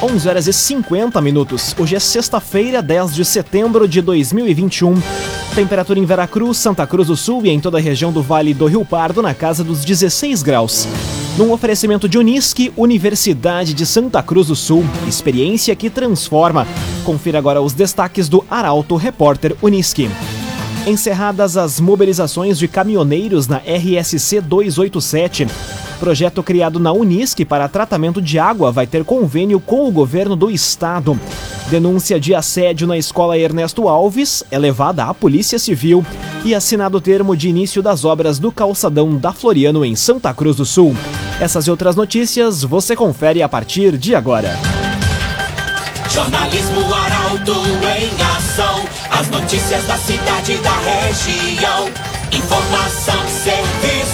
11 horas e 50 minutos. Hoje é sexta-feira, 10 de setembro de 2021. Temperatura em Veracruz, Santa Cruz do Sul e em toda a região do Vale do Rio Pardo na casa dos 16 graus. Num oferecimento de Unisque, Universidade de Santa Cruz do Sul. Experiência que transforma. Confira agora os destaques do Arauto Repórter Unisque. Encerradas as mobilizações de caminhoneiros na RSC 287. Projeto criado na Unisc para tratamento de água vai ter convênio com o governo do estado. Denúncia de assédio na escola Ernesto Alves é levada à Polícia Civil e assinado o termo de início das obras do calçadão da Floriano em Santa Cruz do Sul. Essas e outras notícias você confere a partir de agora. Jornalismo Arauto em ação. As notícias da cidade e da região. Informação, serviço.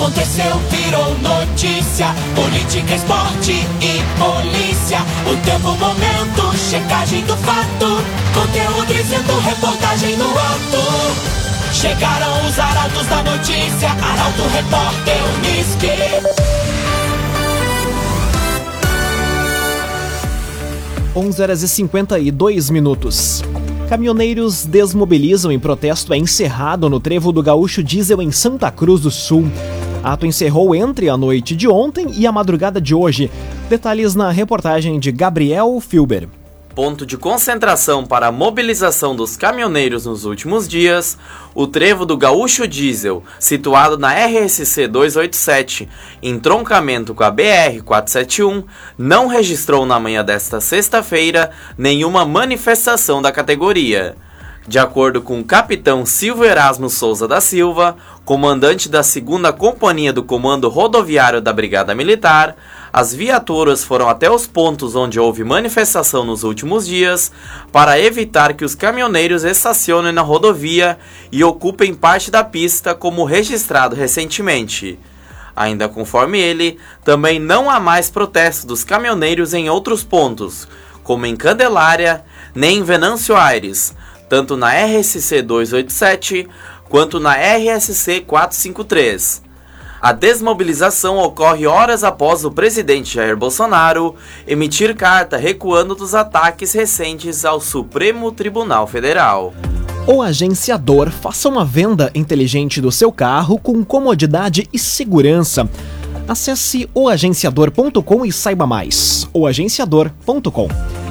Aconteceu, virou notícia. Política, esporte e polícia. O tempo, momento, checagem do fato. Conteúdo dizendo, reportagem no ato. Chegaram os arautos da notícia. Arauto, repórter, Unisque. 11 horas e 52 minutos. Caminhoneiros desmobilizam em protesto é encerrado no trevo do Gaúcho Diesel em Santa Cruz do Sul. Ato encerrou entre a noite de ontem e a madrugada de hoje. Detalhes na reportagem de Gabriel Filber ponto de concentração para a mobilização dos caminhoneiros nos últimos dias, o trevo do Gaúcho Diesel, situado na RSC 287, em troncamento com a BR 471, não registrou na manhã desta sexta-feira nenhuma manifestação da categoria. De acordo com o capitão Silvio Erasmo Souza da Silva, comandante da 2 Companhia do Comando Rodoviário da Brigada Militar, as viaturas foram até os pontos onde houve manifestação nos últimos dias para evitar que os caminhoneiros estacionem na rodovia e ocupem parte da pista, como registrado recentemente. Ainda conforme ele, também não há mais protestos dos caminhoneiros em outros pontos, como em Candelária, nem em Venâncio Aires, tanto na RSC 287 quanto na RSC 453. A desmobilização ocorre horas após o presidente Jair Bolsonaro emitir carta recuando dos ataques recentes ao Supremo Tribunal Federal. O agenciador faça uma venda inteligente do seu carro com comodidade e segurança. Acesse oagenciador.com e saiba mais. oagenciador.com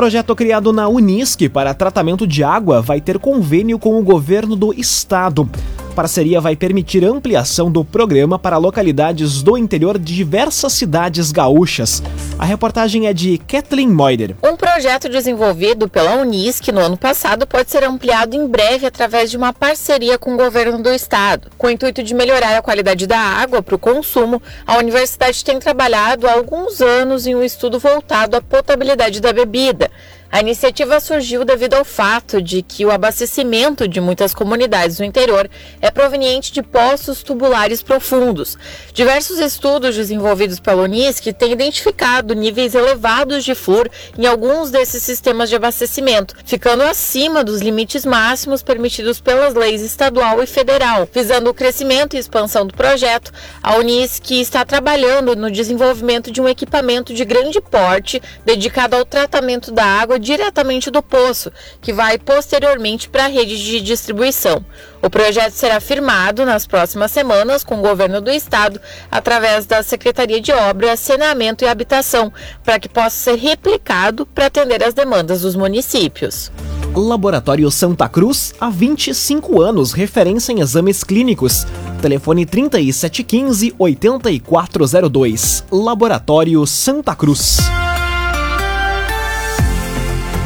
Projeto criado na Unisc para tratamento de água vai ter convênio com o governo do estado parceria vai permitir ampliação do programa para localidades do interior de diversas cidades gaúchas. A reportagem é de Kathleen Moider. Um projeto desenvolvido pela Unisc no ano passado pode ser ampliado em breve através de uma parceria com o governo do estado. Com o intuito de melhorar a qualidade da água para o consumo, a universidade tem trabalhado há alguns anos em um estudo voltado à potabilidade da bebida. A iniciativa surgiu devido ao fato de que o abastecimento de muitas comunidades do interior é proveniente de poços tubulares profundos. Diversos estudos desenvolvidos pela Unisc têm identificado níveis elevados de flúor em alguns desses sistemas de abastecimento, ficando acima dos limites máximos permitidos pelas leis estadual e federal. Visando o crescimento e expansão do projeto, a Unisc está trabalhando no desenvolvimento de um equipamento de grande porte dedicado ao tratamento da água diretamente do poço, que vai posteriormente para a rede de distribuição. O projeto será firmado nas próximas semanas com o governo do estado, através da Secretaria de Obras, Saneamento e Habitação, para que possa ser replicado para atender as demandas dos municípios. Laboratório Santa Cruz, há 25 anos, referência em exames clínicos. Telefone 3715 8402. Laboratório Santa Cruz.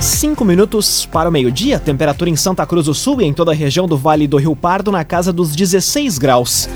5 minutos para o meio-dia, temperatura em Santa Cruz do Sul e em toda a região do Vale do Rio Pardo na casa dos 16 graus.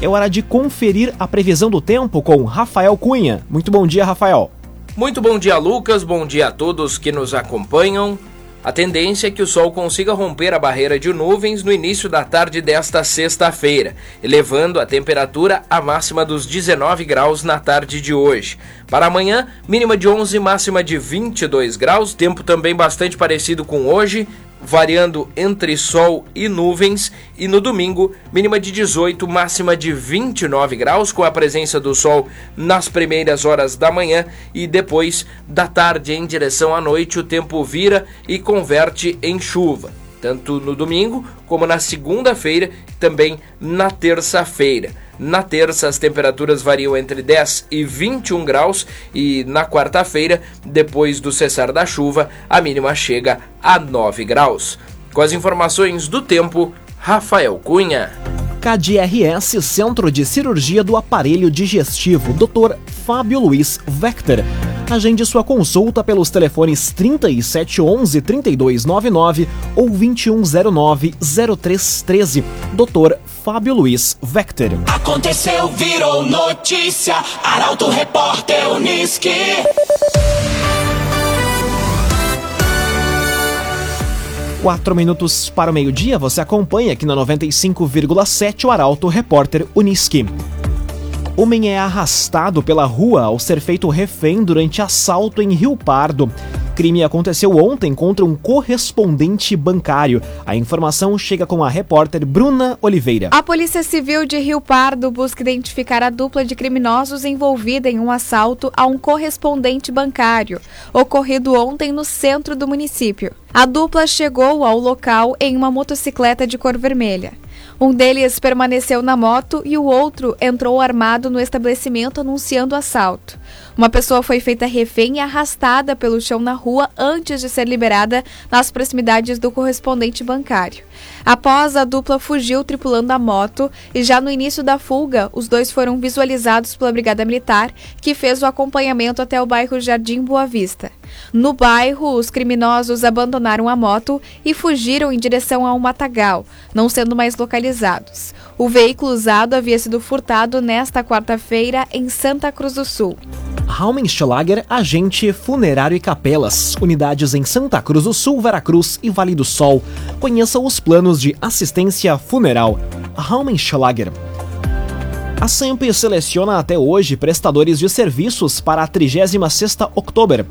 É hora de conferir a previsão do tempo com Rafael Cunha. Muito bom dia, Rafael. Muito bom dia, Lucas. Bom dia a todos que nos acompanham. A tendência é que o sol consiga romper a barreira de nuvens no início da tarde desta sexta-feira, elevando a temperatura à máxima dos 19 graus na tarde de hoje. Para amanhã, mínima de 11, máxima de 22 graus, tempo também bastante parecido com hoje, variando entre sol e nuvens, e no domingo, mínima de 18, máxima de 29 graus, com a presença do sol nas primeiras horas da manhã e depois da tarde em direção à noite, o tempo vira e converte em chuva, tanto no domingo como na segunda-feira, também na terça-feira. Na terça, as temperaturas variam entre 10 e 21 graus e na quarta-feira, depois do cessar da chuva, a mínima chega a 9 graus. Com as informações do tempo, Rafael Cunha. KDRS Centro de Cirurgia do Aparelho Digestivo, Dr. Fábio Luiz Vector. Agende sua consulta pelos telefones 3711 3299 ou 2109 0313. Dr. Fábio Luiz Vector. Aconteceu, virou notícia. Arauto Repórter Uniski. Quatro minutos para o meio-dia, você acompanha aqui na 95,7 o Arauto Repórter Uniski. Homem é arrastado pela rua ao ser feito refém durante assalto em Rio Pardo. Crime aconteceu ontem contra um correspondente bancário. A informação chega com a repórter Bruna Oliveira. A Polícia Civil de Rio Pardo busca identificar a dupla de criminosos envolvida em um assalto a um correspondente bancário, ocorrido ontem no centro do município. A dupla chegou ao local em uma motocicleta de cor vermelha. Um deles permaneceu na moto e o outro entrou armado no estabelecimento anunciando assalto. Uma pessoa foi feita refém e arrastada pelo chão na rua antes de ser liberada nas proximidades do correspondente bancário. Após a dupla fugiu tripulando a moto e já no início da fuga, os dois foram visualizados pela Brigada Militar, que fez o acompanhamento até o bairro Jardim Boa Vista. No bairro, os criminosos abandonaram a moto e fugiram em direção a um matagal, não sendo mais localizados. O veículo usado havia sido furtado nesta quarta-feira em Santa Cruz do Sul. Raumenschlager, agente funerário e capelas, unidades em Santa Cruz do Sul, Veracruz e Vale do Sol. Conheça os planos de assistência funeral. Raumenschlager. A SEMP seleciona até hoje prestadores de serviços para a 36ª Oktober.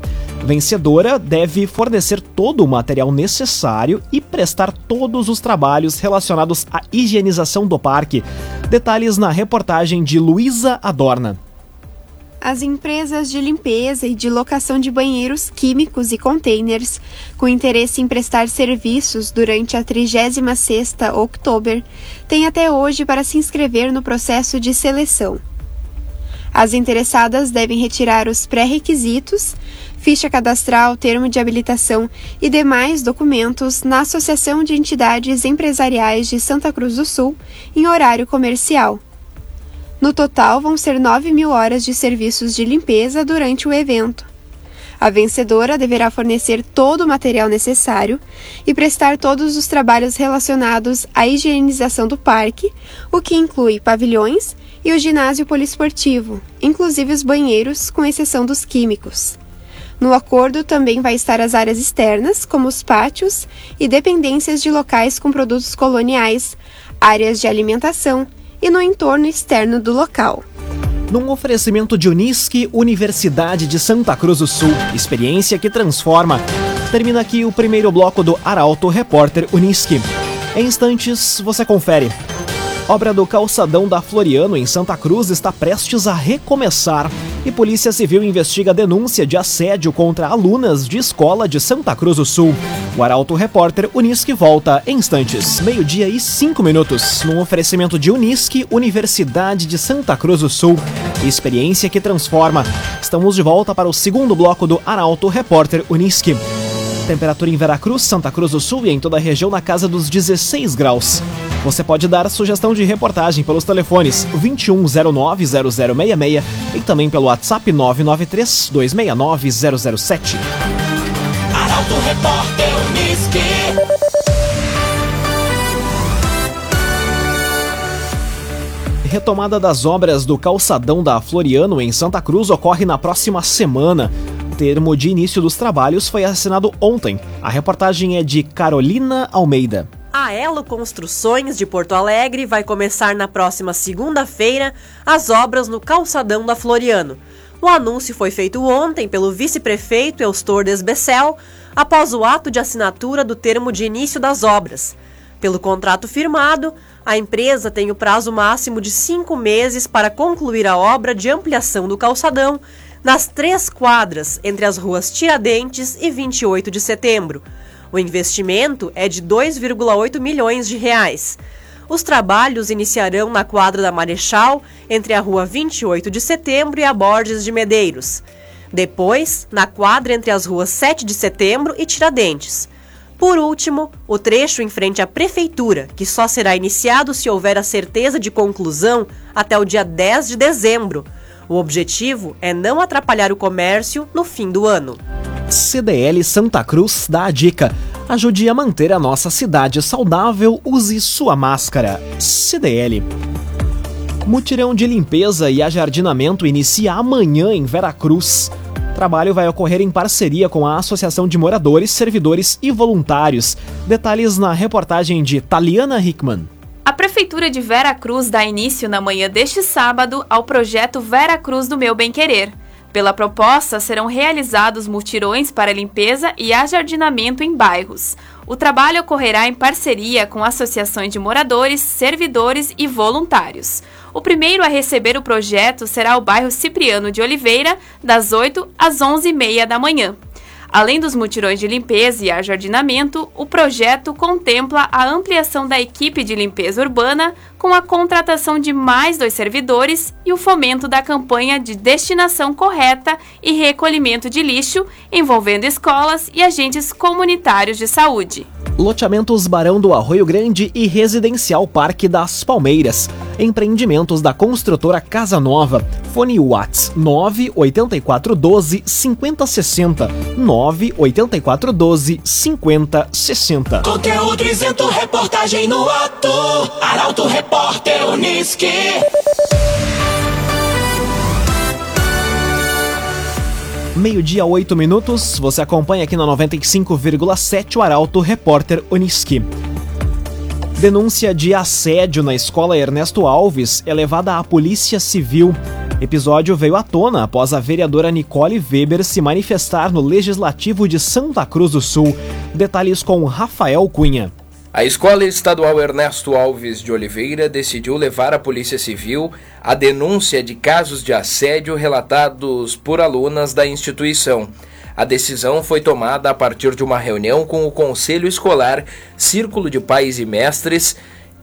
Vencedora deve fornecer todo o material necessário e prestar todos os trabalhos relacionados à higienização do parque. Detalhes na reportagem de Luísa Adorna. As empresas de limpeza e de locação de banheiros químicos e containers com interesse em prestar serviços durante a 36ª Oktober têm até hoje para se inscrever no processo de seleção. As interessadas devem retirar os pré-requisitos, ficha cadastral, termo de habilitação e demais documentos na Associação de Entidades Empresariais de Santa Cruz do Sul em horário comercial no total, vão ser 9 mil horas de serviços de limpeza durante o evento. A vencedora deverá fornecer todo o material necessário e prestar todos os trabalhos relacionados à higienização do parque, o que inclui pavilhões e o ginásio poliesportivo, inclusive os banheiros, com exceção dos químicos. No acordo também vai estar as áreas externas, como os pátios e dependências de locais com produtos coloniais, áreas de alimentação, e no entorno externo do local. Num oferecimento de Unisque, Universidade de Santa Cruz do Sul, experiência que transforma. Termina aqui o primeiro bloco do Arauto Repórter Unisque. Em instantes, você confere. Obra do calçadão da Floriano em Santa Cruz está prestes a recomeçar e Polícia Civil investiga denúncia de assédio contra alunas de escola de Santa Cruz do Sul. O Arauto Repórter Unisque volta em instantes, meio-dia e cinco minutos, num oferecimento de Unisque, Universidade de Santa Cruz do Sul. Experiência que transforma. Estamos de volta para o segundo bloco do Arauto Repórter Unisque. Temperatura em Veracruz, Santa Cruz do Sul e em toda a região na casa dos 16 graus. Você pode dar sugestão de reportagem pelos telefones 2109-0066 e também pelo WhatsApp 993-269-007. Arauto Repórter Unisque. Retomada das obras do calçadão da Floriano em Santa Cruz ocorre na próxima semana. O termo de início dos trabalhos foi assinado ontem. A reportagem é de Carolina Almeida. A Elo Construções de Porto Alegre vai começar na próxima segunda-feira as obras no calçadão da Floriano. O anúncio foi feito ontem pelo vice-prefeito Eustor Desbecel, após o ato de assinatura do termo de início das obras. Pelo contrato firmado, a empresa tem o prazo máximo de cinco meses para concluir a obra de ampliação do calçadão nas três quadras entre as ruas Tiradentes e 28 de setembro. O investimento é de 2,8 milhões de reais. Os trabalhos iniciarão na quadra da Marechal, entre a rua 28 de setembro e a Borges de Medeiros. Depois, na quadra entre as ruas 7 de setembro e Tiradentes. Por último, o trecho em frente à Prefeitura, que só será iniciado se houver a certeza de conclusão até o dia 10 de dezembro. O objetivo é não atrapalhar o comércio no fim do ano. CDL Santa Cruz dá a dica. Ajude a manter a nossa cidade saudável, use sua máscara. CDL. Mutirão de limpeza e ajardinamento inicia amanhã em Veracruz. O trabalho vai ocorrer em parceria com a Associação de Moradores, Servidores e Voluntários. Detalhes na reportagem de Taliana Hickman. A Prefeitura de Vera Cruz dá início na manhã deste sábado ao projeto Vera Cruz do Meu Bem Querer. Pela proposta, serão realizados mutirões para limpeza e ajardinamento em bairros. O trabalho ocorrerá em parceria com associações de moradores, servidores e voluntários. O primeiro a receber o projeto será o bairro Cipriano de Oliveira, das 8 às 11h30 da manhã. Além dos mutirões de limpeza e ajardinamento, o projeto contempla a ampliação da equipe de limpeza urbana com a contratação de mais dois servidores e o fomento da campanha de destinação correta e recolhimento de lixo, envolvendo escolas e agentes comunitários de saúde. Loteamentos Barão do Arroio Grande e Residencial Parque das Palmeiras. Empreendimentos da construtora Casa Nova. Fone Whats 98412 5060. 98412 5060. Conteúdo isento, reportagem no ato. Arauto Repórter Uniski. Meio-dia, 8 minutos. Você acompanha aqui na 95,7 o Arauto Repórter Uniski. Denúncia de assédio na escola Ernesto Alves é levada à Polícia Civil. Episódio veio à tona após a vereadora Nicole Weber se manifestar no Legislativo de Santa Cruz do Sul. Detalhes com Rafael Cunha. A Escola Estadual Ernesto Alves de Oliveira decidiu levar à Polícia Civil a denúncia de casos de assédio relatados por alunas da instituição. A decisão foi tomada a partir de uma reunião com o Conselho Escolar, Círculo de Pais e Mestres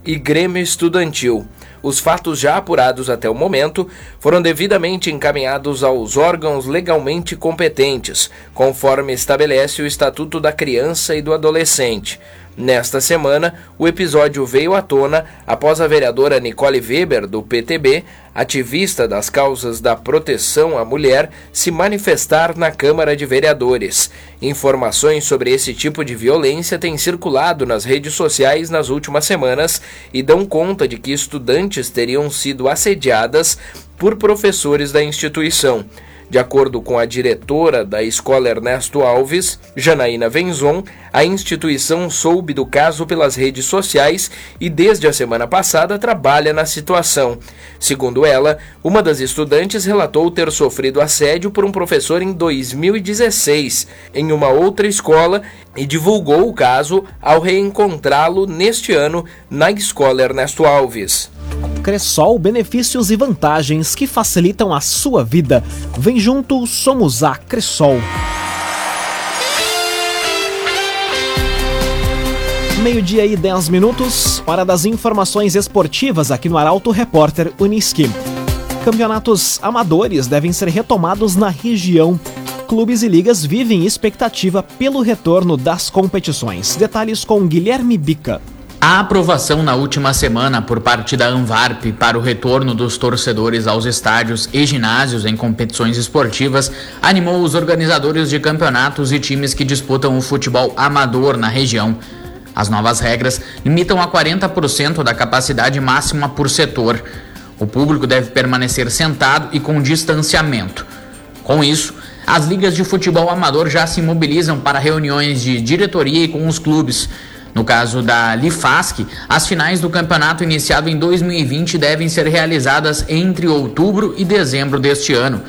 e Grêmio Estudantil. Os fatos já apurados até o momento foram devidamente encaminhados aos órgãos legalmente competentes, conforme estabelece o Estatuto da Criança e do Adolescente. Nesta semana, o episódio veio à tona após a vereadora Nicole Weber, do PTB, ativista das causas da proteção à mulher, se manifestar na Câmara de Vereadores. Informações sobre esse tipo de violência têm circulado nas redes sociais nas últimas semanas e dão conta de que estudantes teriam sido assediadas por professores da instituição. De acordo com a diretora da Escola Ernesto Alves, Janaína Venzon, a instituição soube do caso pelas redes sociais e desde a semana passada trabalha na situação. Segundo ela, uma das estudantes relatou ter sofrido assédio por um professor em 2016 em uma outra escola e divulgou o caso ao reencontrá-lo neste ano na Escola Ernesto Alves. Cressol, benefícios e vantagens que facilitam a sua vida. Vem junto, somos a Cressol. Meio-dia e 10 minutos, hora das informações esportivas aqui no Arauto Repórter Uniski. Campeonatos amadores devem ser retomados na região. Clubes e ligas vivem expectativa pelo retorno das competições. Detalhes com Guilherme Bica. A aprovação na última semana por parte da Anvarp para o retorno dos torcedores aos estádios e ginásios em competições esportivas animou os organizadores de campeonatos e times que disputam o futebol amador na região. As novas regras limitam a 40% da capacidade máxima por setor. O público deve permanecer sentado e com distanciamento. Com isso, as ligas de futebol amador já se mobilizam para reuniões de diretoria e com os clubes. No caso da Lifasc, as finais do campeonato iniciado em 2020 devem ser realizadas entre outubro e dezembro deste ano.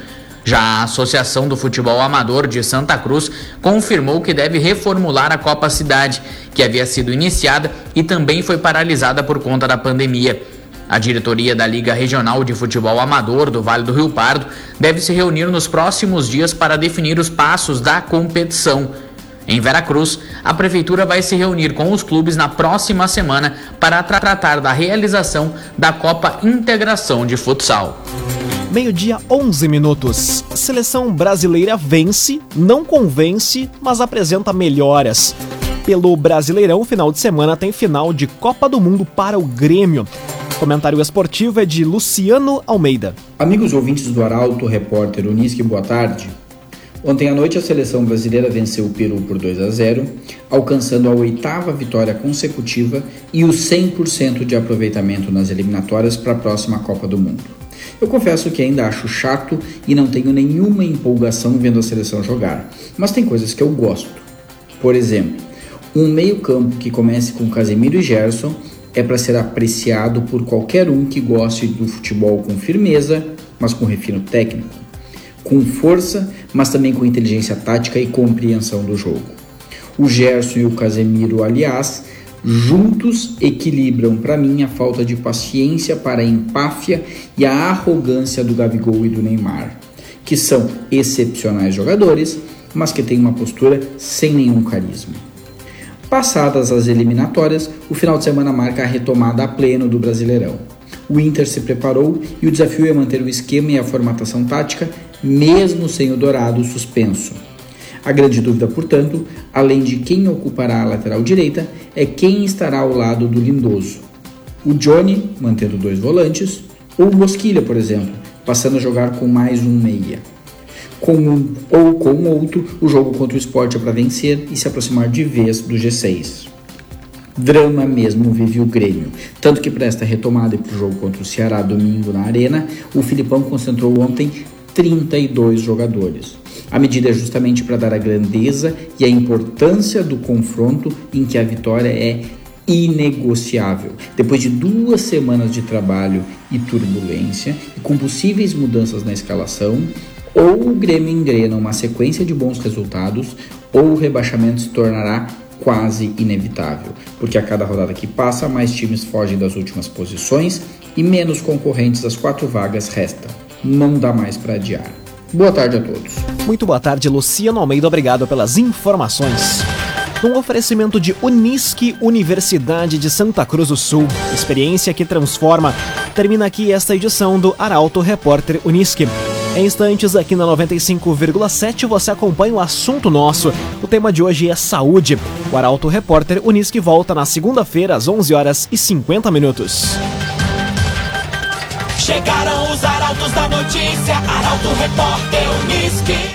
Já a Associação do Futebol Amador de Santa Cruz confirmou que deve reformular a Copa Cidade, que havia sido iniciada e também foi paralisada por conta da pandemia. A diretoria da Liga Regional de Futebol Amador do Vale do Rio Pardo deve se reunir nos próximos dias para definir os passos da competição. Em Veracruz, a prefeitura vai se reunir com os clubes na próxima semana para tra tratar da realização da Copa Integração de Futsal. Meio-dia, 11 minutos. Seleção brasileira vence, não convence, mas apresenta melhoras. Pelo Brasileirão, final de semana tem final de Copa do Mundo para o Grêmio. Comentário esportivo é de Luciano Almeida. Amigos ouvintes do Arauto, repórter Unisque, boa tarde. Ontem à noite a seleção brasileira venceu o Peru por 2 a 0, alcançando a oitava vitória consecutiva e o 100% de aproveitamento nas eliminatórias para a próxima Copa do Mundo. Eu confesso que ainda acho chato e não tenho nenhuma empolgação vendo a seleção jogar, mas tem coisas que eu gosto. Por exemplo, um meio-campo que comece com Casemiro e Gerson é para ser apreciado por qualquer um que goste do futebol com firmeza, mas com refino técnico, com força, mas também com inteligência tática e compreensão do jogo. O Gerson e o Casemiro, aliás, juntos equilibram para mim a falta de paciência para a empáfia e a arrogância do Gabigol e do Neymar, que são excepcionais jogadores, mas que têm uma postura sem nenhum carisma. Passadas as eliminatórias, o final de semana marca a retomada a pleno do Brasileirão. O Inter se preparou e o desafio é manter o esquema e a formatação tática, mesmo sem o Dourado suspenso. A grande dúvida, portanto, além de quem ocupará a lateral direita, é quem estará ao lado do Lindoso. O Johnny, mantendo dois volantes, ou o Bosquilha, por exemplo, passando a jogar com mais um meia com um ou com outro, o jogo contra o esporte é para vencer e se aproximar de vez do G6. Drama mesmo vive o Grêmio. Tanto que para esta retomada e para o jogo contra o Ceará domingo na Arena, o Filipão concentrou ontem 32 jogadores. A medida é justamente para dar a grandeza e a importância do confronto em que a vitória é inegociável. Depois de duas semanas de trabalho e turbulência, e com possíveis mudanças na escalação, ou o Grêmio engrena uma sequência de bons resultados, ou o rebaixamento se tornará quase inevitável, porque a cada rodada que passa, mais times fogem das últimas posições e menos concorrentes das quatro vagas restam. Não dá mais para adiar. Boa tarde a todos. Muito boa tarde, Luciano Almeida. Obrigado pelas informações. Um oferecimento de Unisque, Universidade de Santa Cruz do Sul. Experiência que transforma. Termina aqui esta edição do Arauto Repórter Unisque. Em instantes, aqui na 95,7 você acompanha o assunto nosso. O tema de hoje é saúde. O Arauto Repórter Unisque volta na segunda-feira às 11 horas e 50 minutos. Chegaram os arautos da notícia, Arauto Repórter Unisque.